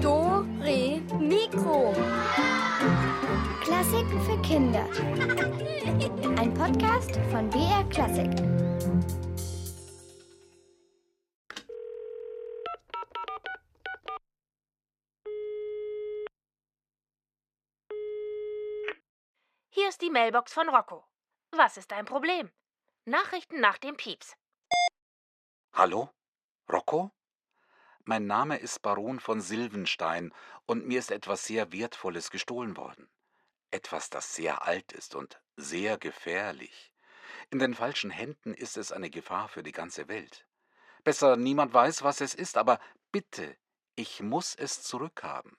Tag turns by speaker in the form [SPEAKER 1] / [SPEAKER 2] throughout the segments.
[SPEAKER 1] Do, Re, Mikro.
[SPEAKER 2] Klassiken für Kinder. Ein Podcast von BR Klassik.
[SPEAKER 3] Hier ist die Mailbox von Rocco. Was ist dein Problem? Nachrichten nach dem Pieps.
[SPEAKER 4] Hallo? Rocco? Mein Name ist Baron von Silvenstein und mir ist etwas sehr Wertvolles gestohlen worden. Etwas, das sehr alt ist und sehr gefährlich. In den falschen Händen ist es eine Gefahr für die ganze Welt. Besser niemand weiß, was es ist, aber bitte, ich muss es zurückhaben.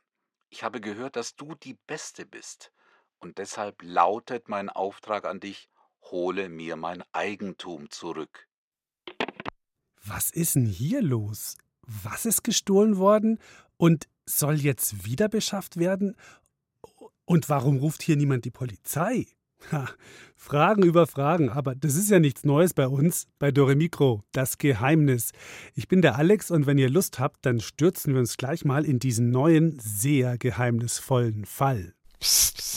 [SPEAKER 4] Ich habe gehört, dass du die Beste bist, und deshalb lautet mein Auftrag an dich, hole mir mein Eigentum zurück.
[SPEAKER 5] Was ist denn hier los? Was ist gestohlen worden und soll jetzt wieder beschafft werden? Und warum ruft hier niemand die Polizei? Ha, Fragen über Fragen, aber das ist ja nichts Neues bei uns, bei Doremikro, das Geheimnis. Ich bin der Alex und wenn ihr Lust habt, dann stürzen wir uns gleich mal in diesen neuen, sehr geheimnisvollen Fall.
[SPEAKER 3] Psst, psst.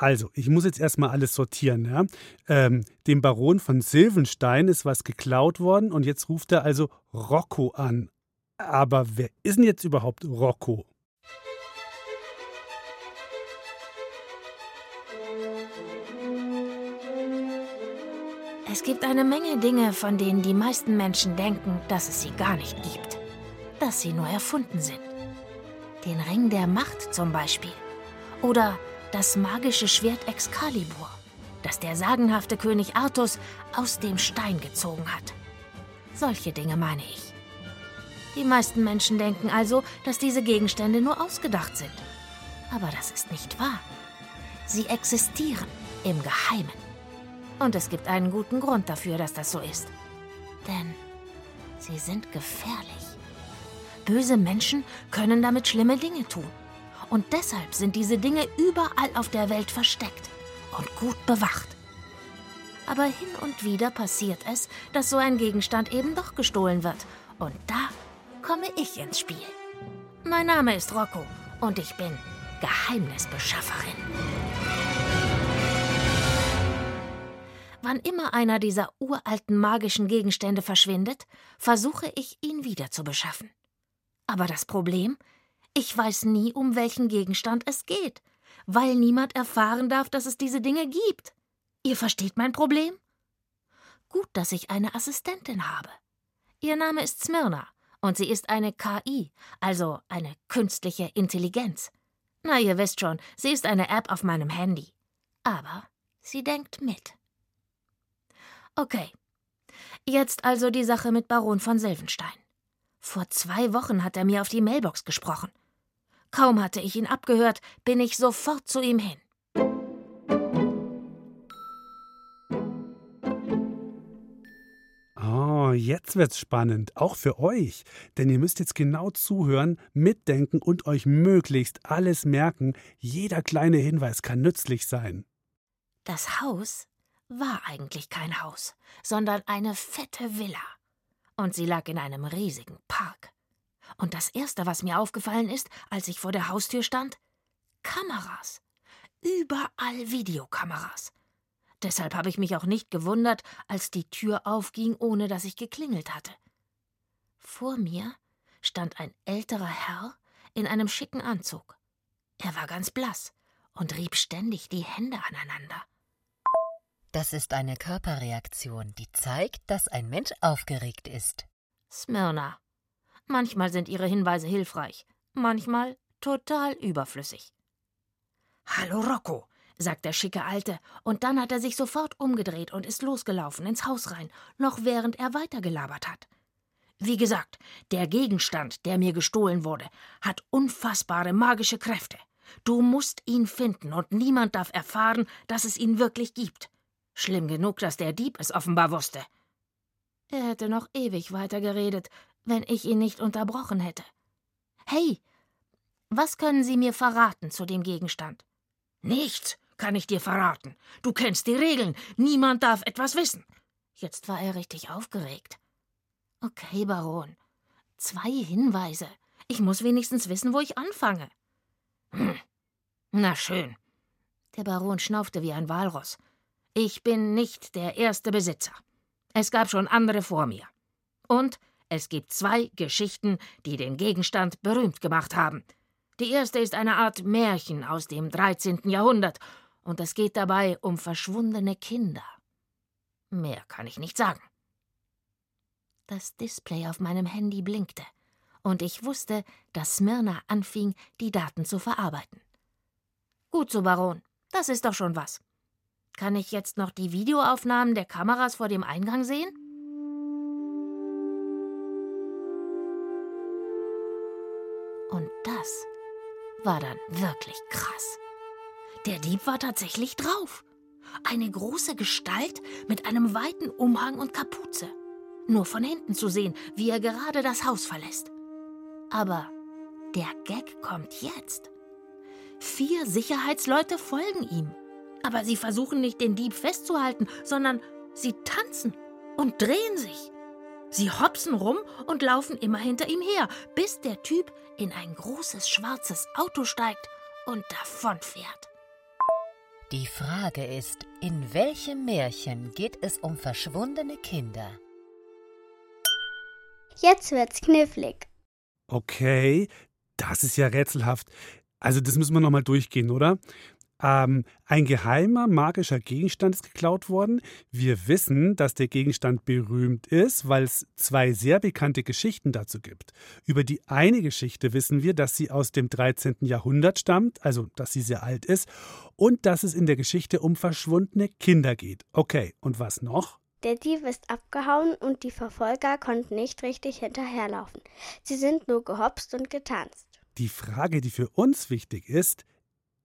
[SPEAKER 5] Also, ich muss jetzt erstmal alles sortieren. Ja? Ähm, dem Baron von Silvenstein ist was geklaut worden und jetzt ruft er also Rocco an. Aber wer ist denn jetzt überhaupt Rocco?
[SPEAKER 3] Es gibt eine Menge Dinge, von denen die meisten Menschen denken, dass es sie gar nicht gibt. Dass sie nur erfunden sind. Den Ring der Macht zum Beispiel. Oder das magische Schwert Excalibur, das der sagenhafte König Artus aus dem Stein gezogen hat. Solche Dinge meine ich. Die meisten Menschen denken also, dass diese Gegenstände nur ausgedacht sind. Aber das ist nicht wahr. Sie existieren im Geheimen. Und es gibt einen guten Grund dafür, dass das so ist. Denn sie sind gefährlich. Böse Menschen können damit schlimme Dinge tun. Und deshalb sind diese Dinge überall auf der Welt versteckt und gut bewacht. Aber hin und wieder passiert es, dass so ein Gegenstand eben doch gestohlen wird. Und da komme ich ins Spiel. Mein Name ist Rocco und ich bin Geheimnisbeschafferin. Wann immer einer dieser uralten magischen Gegenstände verschwindet, versuche ich, ihn wieder zu beschaffen. Aber das Problem? Ich weiß nie, um welchen Gegenstand es geht, weil niemand erfahren darf, dass es diese Dinge gibt. Ihr versteht mein Problem? Gut, dass ich eine Assistentin habe. Ihr Name ist Smyrna und sie ist eine KI, also eine künstliche Intelligenz. Na, ihr wisst schon, sie ist eine App auf meinem Handy. Aber sie denkt mit. Okay. Jetzt also die Sache mit Baron von Silvenstein. Vor zwei Wochen hat er mir auf die Mailbox gesprochen. Kaum hatte ich ihn abgehört, bin ich sofort zu ihm hin.
[SPEAKER 5] Oh, jetzt wird's spannend, auch für euch. Denn ihr müsst jetzt genau zuhören, mitdenken und euch möglichst alles merken. Jeder kleine Hinweis kann nützlich sein.
[SPEAKER 3] Das Haus war eigentlich kein Haus, sondern eine fette Villa. Und sie lag in einem riesigen Park. Und das Erste, was mir aufgefallen ist, als ich vor der Haustür stand? Kameras. Überall Videokameras. Deshalb habe ich mich auch nicht gewundert, als die Tür aufging, ohne dass ich geklingelt hatte. Vor mir stand ein älterer Herr in einem schicken Anzug. Er war ganz blass und rieb ständig die Hände aneinander.
[SPEAKER 6] Das ist eine Körperreaktion, die zeigt, dass ein Mensch aufgeregt ist.
[SPEAKER 3] Smyrna. Manchmal sind Ihre Hinweise hilfreich, manchmal total überflüssig. Hallo Rocco, sagt der schicke Alte, und dann hat er sich sofort umgedreht und ist losgelaufen ins Haus rein, noch während er weitergelabert hat. Wie gesagt, der Gegenstand, der mir gestohlen wurde, hat unfassbare magische Kräfte. Du musst ihn finden und niemand darf erfahren, dass es ihn wirklich gibt. Schlimm genug, dass der Dieb es offenbar wusste. Er hätte noch ewig weitergeredet, wenn ich ihn nicht unterbrochen hätte. Hey, was können Sie mir verraten zu dem Gegenstand? Nichts kann ich dir verraten. Du kennst die Regeln. Niemand darf etwas wissen. Jetzt war er richtig aufgeregt. Okay, Baron. Zwei Hinweise. Ich muss wenigstens wissen, wo ich anfange. Hm. Na schön. Der Baron schnaufte wie ein Walross. Ich bin nicht der erste Besitzer. Es gab schon andere vor mir. Und es gibt zwei Geschichten, die den Gegenstand berühmt gemacht haben. Die erste ist eine Art Märchen aus dem 13. Jahrhundert, und es geht dabei um verschwundene Kinder. Mehr kann ich nicht sagen. Das Display auf meinem Handy blinkte, und ich wusste, dass Smyrna anfing, die Daten zu verarbeiten. Gut so, Baron, das ist doch schon was. Kann ich jetzt noch die Videoaufnahmen der Kameras vor dem Eingang sehen? Und das war dann wirklich krass. Der Dieb war tatsächlich drauf. Eine große Gestalt mit einem weiten Umhang und Kapuze. Nur von hinten zu sehen, wie er gerade das Haus verlässt. Aber der Gag kommt jetzt. Vier Sicherheitsleute folgen ihm. Aber sie versuchen nicht, den Dieb festzuhalten, sondern sie tanzen und drehen sich. Sie hopsen rum und laufen immer hinter ihm her, bis der Typ in ein großes schwarzes Auto steigt und davonfährt.
[SPEAKER 6] Die Frage ist, in welchem Märchen geht es um verschwundene Kinder?
[SPEAKER 1] Jetzt wird's knifflig.
[SPEAKER 5] Okay, das ist ja rätselhaft. Also das müssen wir nochmal durchgehen, oder? Ähm, ein geheimer magischer Gegenstand ist geklaut worden. Wir wissen, dass der Gegenstand berühmt ist, weil es zwei sehr bekannte Geschichten dazu gibt. Über die eine Geschichte wissen wir, dass sie aus dem 13. Jahrhundert stammt, also dass sie sehr alt ist, und dass es in der Geschichte um verschwundene Kinder geht. Okay, und was noch?
[SPEAKER 1] Der Dieb ist abgehauen und die Verfolger konnten nicht richtig hinterherlaufen. Sie sind nur gehopst und getanzt.
[SPEAKER 5] Die Frage, die für uns wichtig ist,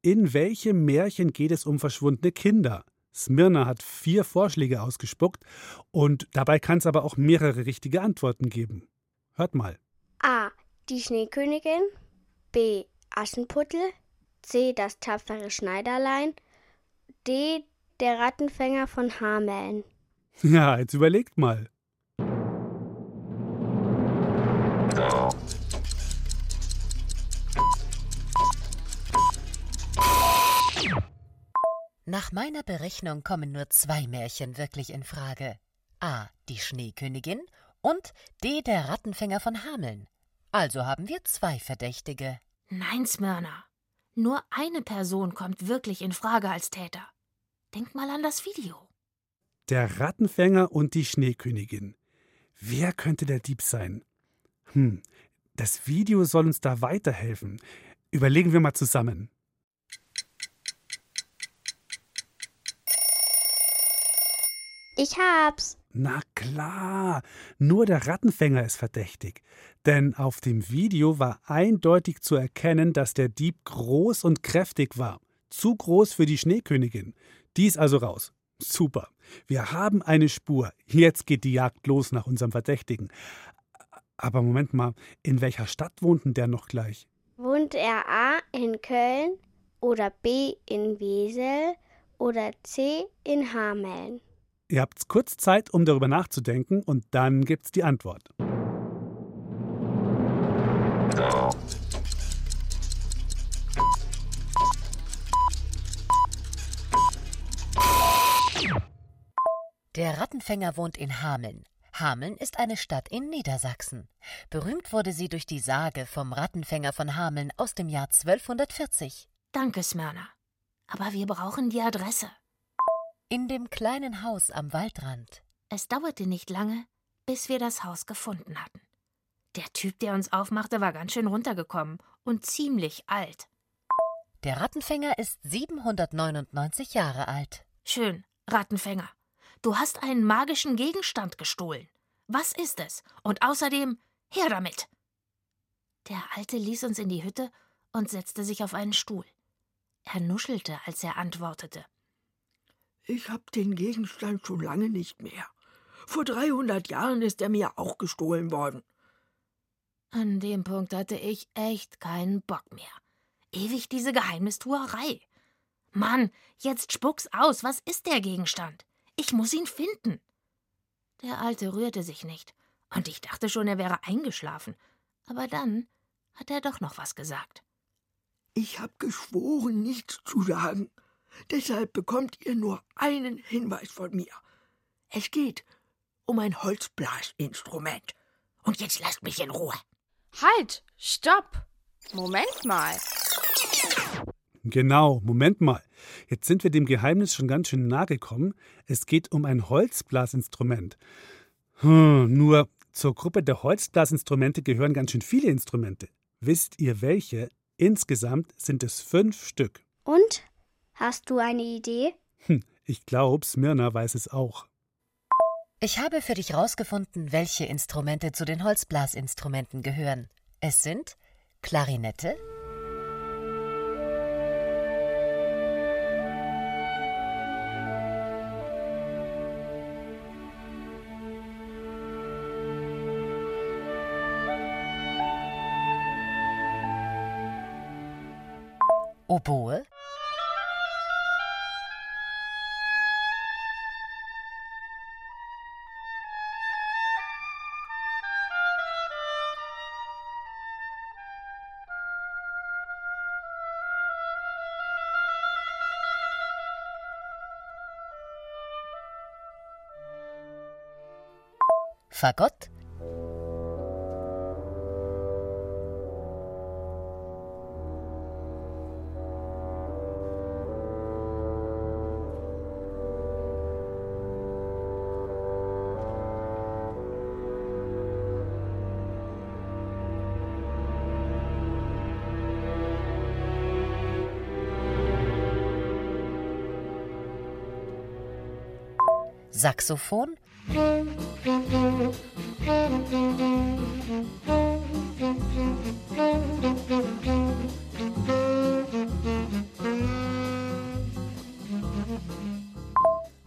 [SPEAKER 5] in welchem Märchen geht es um verschwundene Kinder? Smyrna hat vier Vorschläge ausgespuckt und dabei kann es aber auch mehrere richtige Antworten geben. Hört mal.
[SPEAKER 1] A. Die Schneekönigin. B. Aschenputtel. C. Das tapfere Schneiderlein. D. Der Rattenfänger von Hameln.
[SPEAKER 5] Ja, jetzt überlegt mal.
[SPEAKER 6] Meiner Berechnung kommen nur zwei Märchen wirklich in Frage. A. Die Schneekönigin und D. Der Rattenfänger von Hameln. Also haben wir zwei Verdächtige.
[SPEAKER 3] Nein, Smyrna. Nur eine Person kommt wirklich in Frage als Täter. Denk mal an das Video.
[SPEAKER 5] Der Rattenfänger und die Schneekönigin. Wer könnte der Dieb sein? Hm, das Video soll uns da weiterhelfen. Überlegen wir mal zusammen.
[SPEAKER 1] Ich hab's.
[SPEAKER 5] Na klar, nur der Rattenfänger ist verdächtig. Denn auf dem Video war eindeutig zu erkennen, dass der Dieb groß und kräftig war. Zu groß für die Schneekönigin. Die ist also raus. Super. Wir haben eine Spur. Jetzt geht die Jagd los nach unserem Verdächtigen. Aber Moment mal, in welcher Stadt wohnt denn der noch gleich?
[SPEAKER 1] Wohnt er A in Köln oder B in Wesel oder C in Hameln?
[SPEAKER 5] Ihr habt kurz Zeit, um darüber nachzudenken, und dann gibt's die Antwort.
[SPEAKER 6] Der Rattenfänger wohnt in Hameln. Hameln ist eine Stadt in Niedersachsen. Berühmt wurde sie durch die Sage vom Rattenfänger von Hameln aus dem Jahr 1240.
[SPEAKER 3] Danke, Smyrna. Aber wir brauchen die Adresse.
[SPEAKER 6] In dem kleinen Haus am Waldrand.
[SPEAKER 3] Es dauerte nicht lange, bis wir das Haus gefunden hatten. Der Typ, der uns aufmachte, war ganz schön runtergekommen und ziemlich alt.
[SPEAKER 6] Der Rattenfänger ist 799 Jahre alt.
[SPEAKER 3] Schön, Rattenfänger. Du hast einen magischen Gegenstand gestohlen. Was ist es? Und außerdem, her damit! Der Alte ließ uns in die Hütte und setzte sich auf einen Stuhl. Er nuschelte, als er antwortete.
[SPEAKER 7] Ich hab den Gegenstand schon lange nicht mehr. Vor 300 Jahren ist er mir auch gestohlen worden.
[SPEAKER 3] An dem Punkt hatte ich echt keinen Bock mehr. Ewig diese Geheimnistuerei. Mann, jetzt spuck's aus. Was ist der Gegenstand? Ich muss ihn finden. Der Alte rührte sich nicht, und ich dachte schon, er wäre eingeschlafen. Aber dann hat er doch noch was gesagt.
[SPEAKER 7] Ich habe geschworen, nichts zu sagen. Deshalb bekommt ihr nur einen Hinweis von mir. Es geht um ein Holzblasinstrument. Und jetzt lasst mich in Ruhe.
[SPEAKER 8] Halt! Stopp! Moment mal.
[SPEAKER 5] Genau, Moment mal. Jetzt sind wir dem Geheimnis schon ganz schön nahe gekommen. Es geht um ein Holzblasinstrument. Hm, nur zur Gruppe der Holzblasinstrumente gehören ganz schön viele Instrumente. Wisst ihr welche? Insgesamt sind es fünf Stück.
[SPEAKER 1] Und? Hast du eine Idee?
[SPEAKER 5] Hm, ich glaube, Smyrna weiß es auch.
[SPEAKER 6] Ich habe für dich rausgefunden, welche Instrumente zu den Holzblasinstrumenten gehören. Es sind Klarinette, Fagott, Saxophon,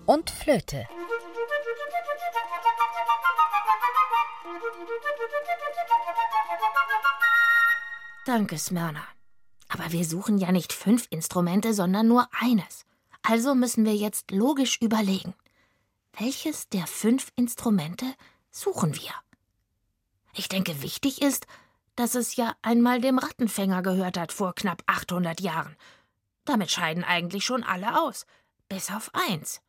[SPEAKER 6] und Flöte.
[SPEAKER 3] Danke, Smyrna. Aber wir suchen ja nicht fünf Instrumente, sondern nur eines. Also müssen wir jetzt logisch überlegen. Welches der fünf Instrumente suchen wir? Ich denke, wichtig ist, dass es ja einmal dem Rattenfänger gehört hat vor knapp 800 Jahren. Damit scheiden eigentlich schon alle aus, bis auf eins.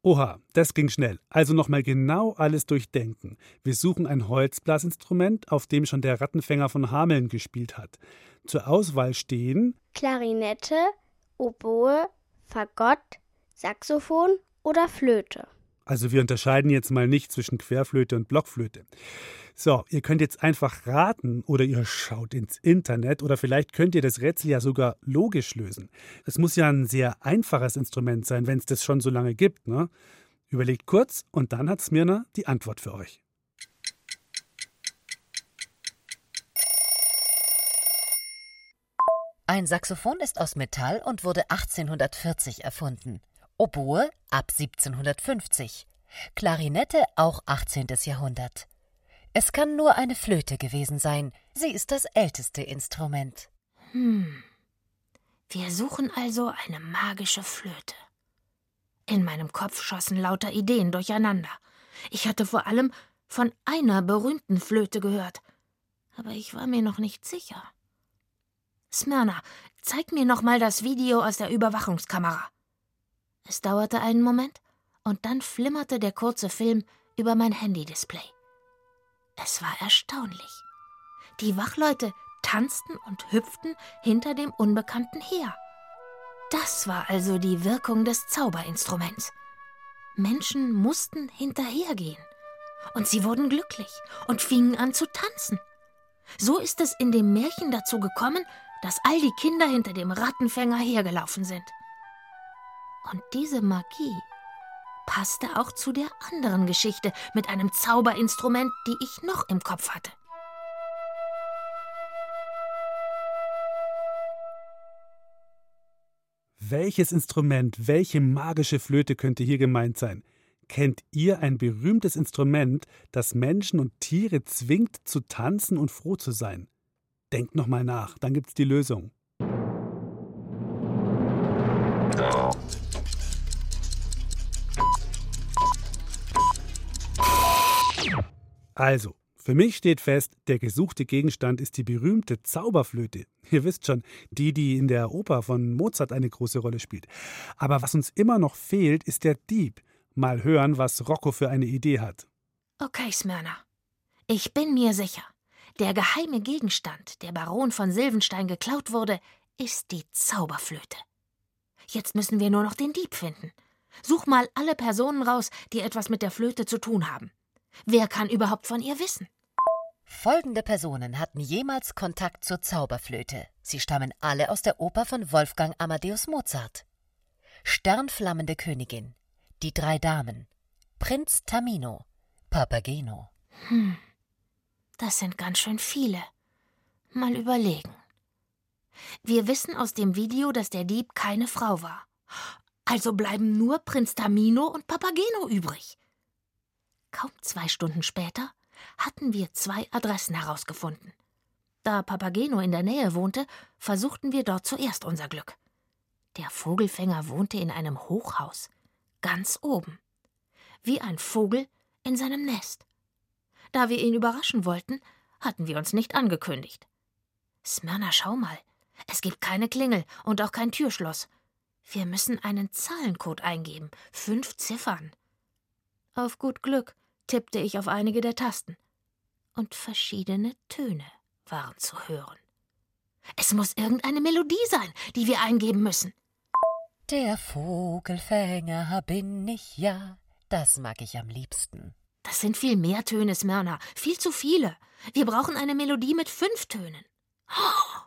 [SPEAKER 5] Oha, das ging schnell. Also nochmal genau alles durchdenken. Wir suchen ein Holzblasinstrument, auf dem schon der Rattenfänger von Hameln gespielt hat. Zur Auswahl stehen
[SPEAKER 1] Klarinette, Oboe, Fagott, Saxophon oder Flöte.
[SPEAKER 5] Also wir unterscheiden jetzt mal nicht zwischen Querflöte und Blockflöte. So, ihr könnt jetzt einfach raten oder ihr schaut ins Internet oder vielleicht könnt ihr das Rätsel ja sogar logisch lösen. Es muss ja ein sehr einfaches Instrument sein, wenn es das schon so lange gibt. Ne? Überlegt kurz und dann hat Smirna die Antwort für euch.
[SPEAKER 6] Ein Saxophon ist aus Metall und wurde 1840 erfunden. Oboe ab 1750. Klarinette auch 18. Jahrhundert. Es kann nur eine Flöte gewesen sein. Sie ist das älteste Instrument.
[SPEAKER 3] Hm. Wir suchen also eine magische Flöte. In meinem Kopf schossen lauter Ideen durcheinander. Ich hatte vor allem von einer berühmten Flöte gehört, aber ich war mir noch nicht sicher. Smyrna, zeig mir noch mal das Video aus der Überwachungskamera. Es dauerte einen Moment, und dann flimmerte der kurze Film über mein Handy-Display. Es war erstaunlich. Die Wachleute tanzten und hüpften hinter dem Unbekannten her. Das war also die Wirkung des Zauberinstruments. Menschen mussten hinterhergehen. Und sie wurden glücklich und fingen an zu tanzen. So ist es in dem Märchen dazu gekommen, dass all die Kinder hinter dem Rattenfänger hergelaufen sind. Und diese Magie passte auch zu der anderen Geschichte mit einem Zauberinstrument, die ich noch im Kopf hatte.
[SPEAKER 5] Welches Instrument, welche magische Flöte könnte hier gemeint sein? Kennt ihr ein berühmtes Instrument, das Menschen und Tiere zwingt zu tanzen und froh zu sein? Denkt nochmal nach, dann gibt's die Lösung. Also, für mich steht fest, der gesuchte Gegenstand ist die berühmte Zauberflöte. Ihr wisst schon, die, die in der Oper von Mozart eine große Rolle spielt. Aber was uns immer noch fehlt, ist der Dieb. Mal hören, was Rocco für eine Idee hat.
[SPEAKER 3] Okay, Smyrna. Ich bin mir sicher, der geheime Gegenstand, der Baron von Silvenstein geklaut wurde, ist die Zauberflöte. Jetzt müssen wir nur noch den Dieb finden. Such mal alle Personen raus, die etwas mit der Flöte zu tun haben. Wer kann überhaupt von ihr wissen?
[SPEAKER 6] Folgende Personen hatten jemals Kontakt zur Zauberflöte. Sie stammen alle aus der Oper von Wolfgang Amadeus Mozart. Sternflammende Königin, die drei Damen, Prinz Tamino, Papageno.
[SPEAKER 3] Hm, das sind ganz schön viele. Mal überlegen. Wir wissen aus dem Video, dass der Dieb keine Frau war. Also bleiben nur Prinz Tamino und Papageno übrig. Kaum zwei Stunden später hatten wir zwei Adressen herausgefunden. Da Papageno in der Nähe wohnte, versuchten wir dort zuerst unser Glück. Der Vogelfänger wohnte in einem Hochhaus, ganz oben, wie ein Vogel in seinem Nest. Da wir ihn überraschen wollten, hatten wir uns nicht angekündigt. Smyrna, schau mal, es gibt keine Klingel und auch kein Türschloss. Wir müssen einen Zahlencode eingeben, fünf Ziffern. Auf gut Glück tippte ich auf einige der Tasten. Und verschiedene Töne waren zu hören. Es muss irgendeine Melodie sein, die wir eingeben müssen.
[SPEAKER 6] Der Vogelfänger bin ich ja, das mag ich am liebsten.
[SPEAKER 3] Das sind viel mehr Töne, Smyrna, viel zu viele. Wir brauchen eine Melodie mit fünf Tönen. Oh,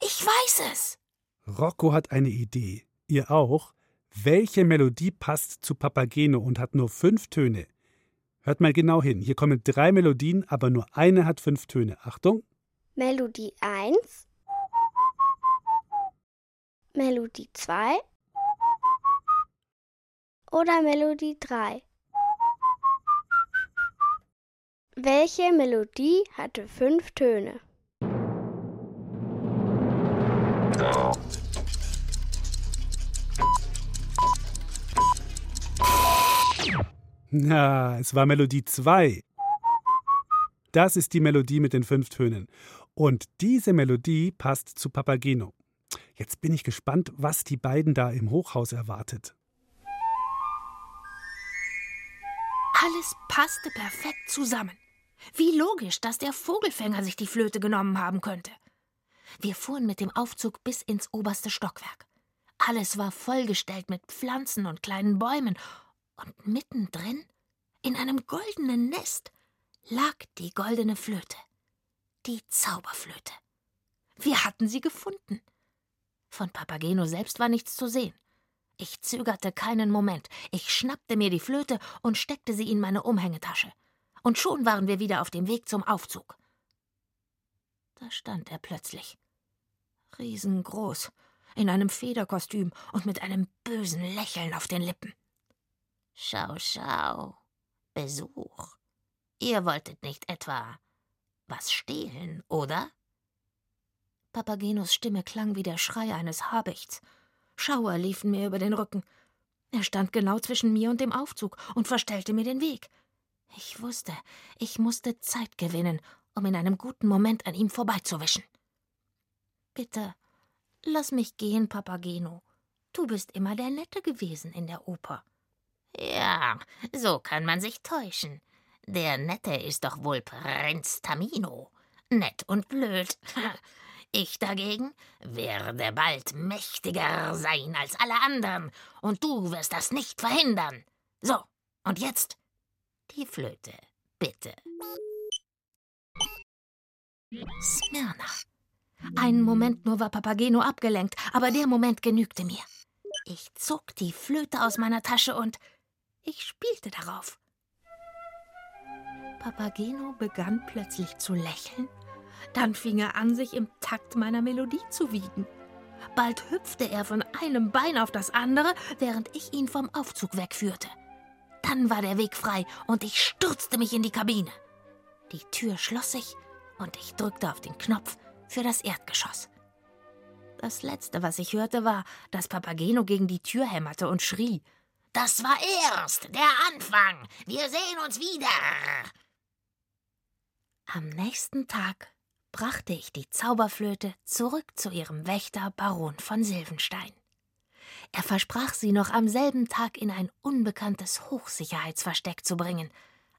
[SPEAKER 3] ich weiß es.
[SPEAKER 5] Rocco hat eine Idee. Ihr auch? Welche Melodie passt zu Papageno und hat nur fünf Töne? Hört mal genau hin. Hier kommen drei Melodien, aber nur eine hat fünf Töne. Achtung.
[SPEAKER 1] Melodie 1. Melodie 2. Oder Melodie 3. Welche Melodie hatte fünf Töne?
[SPEAKER 5] Na, es war Melodie 2. Das ist die Melodie mit den fünf Tönen. Und diese Melodie passt zu Papageno. Jetzt bin ich gespannt, was die beiden da im Hochhaus erwartet.
[SPEAKER 3] Alles passte perfekt zusammen. Wie logisch, dass der Vogelfänger sich die Flöte genommen haben könnte. Wir fuhren mit dem Aufzug bis ins oberste Stockwerk. Alles war vollgestellt mit Pflanzen und kleinen Bäumen und mittendrin, in einem goldenen Nest, lag die goldene Flöte. Die Zauberflöte. Wir hatten sie gefunden. Von Papageno selbst war nichts zu sehen. Ich zögerte keinen Moment. Ich schnappte mir die Flöte und steckte sie in meine Umhängetasche. Und schon waren wir wieder auf dem Weg zum Aufzug. Da stand er plötzlich. Riesengroß, in einem Federkostüm und mit einem bösen Lächeln auf den Lippen.
[SPEAKER 9] Schau, schau. Besuch. Ihr wolltet nicht etwa was stehlen, oder?
[SPEAKER 3] Papagenos Stimme klang wie der Schrei eines Habichts. Schauer liefen mir über den Rücken. Er stand genau zwischen mir und dem Aufzug und verstellte mir den Weg. Ich wusste, ich musste Zeit gewinnen, um in einem guten Moment an ihm vorbeizuwischen. Bitte, lass mich gehen, Papageno. Du bist immer der Nette gewesen in der Oper.
[SPEAKER 9] Ja, so kann man sich täuschen. Der Nette ist doch wohl Prinz Tamino. Nett und blöd. Ich dagegen werde bald mächtiger sein als alle anderen, und du wirst das nicht verhindern. So, und jetzt die Flöte, bitte.
[SPEAKER 3] Smyrna. Einen Moment nur war Papageno abgelenkt, aber der Moment genügte mir. Ich zog die Flöte aus meiner Tasche und ich spielte darauf. Papageno begann plötzlich zu lächeln, dann fing er an, sich im Takt meiner Melodie zu wiegen. Bald hüpfte er von einem Bein auf das andere, während ich ihn vom Aufzug wegführte. Dann war der Weg frei und ich stürzte mich in die Kabine. Die Tür schloss sich und ich drückte auf den Knopf für das Erdgeschoss. Das Letzte, was ich hörte, war, dass Papageno gegen die Tür hämmerte und schrie.
[SPEAKER 9] Das war erst der Anfang. Wir sehen uns wieder.
[SPEAKER 3] Am nächsten Tag brachte ich die Zauberflöte zurück zu ihrem Wächter Baron von Silvenstein. Er versprach sie noch am selben Tag in ein unbekanntes Hochsicherheitsversteck zu bringen,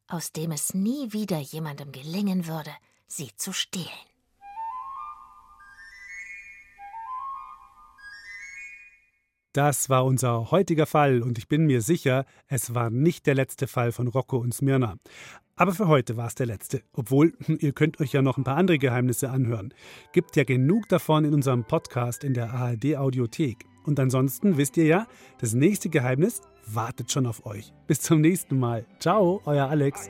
[SPEAKER 3] aus dem es nie wieder jemandem gelingen würde, sie zu stehlen.
[SPEAKER 5] Das war unser heutiger Fall und ich bin mir sicher, es war nicht der letzte Fall von Rocco und Smyrna. Aber für heute war es der letzte. Obwohl, ihr könnt euch ja noch ein paar andere Geheimnisse anhören. Gibt ja genug davon in unserem Podcast in der ARD Audiothek. Und ansonsten wisst ihr ja, das nächste Geheimnis wartet schon auf euch. Bis zum nächsten Mal. Ciao, euer Alex.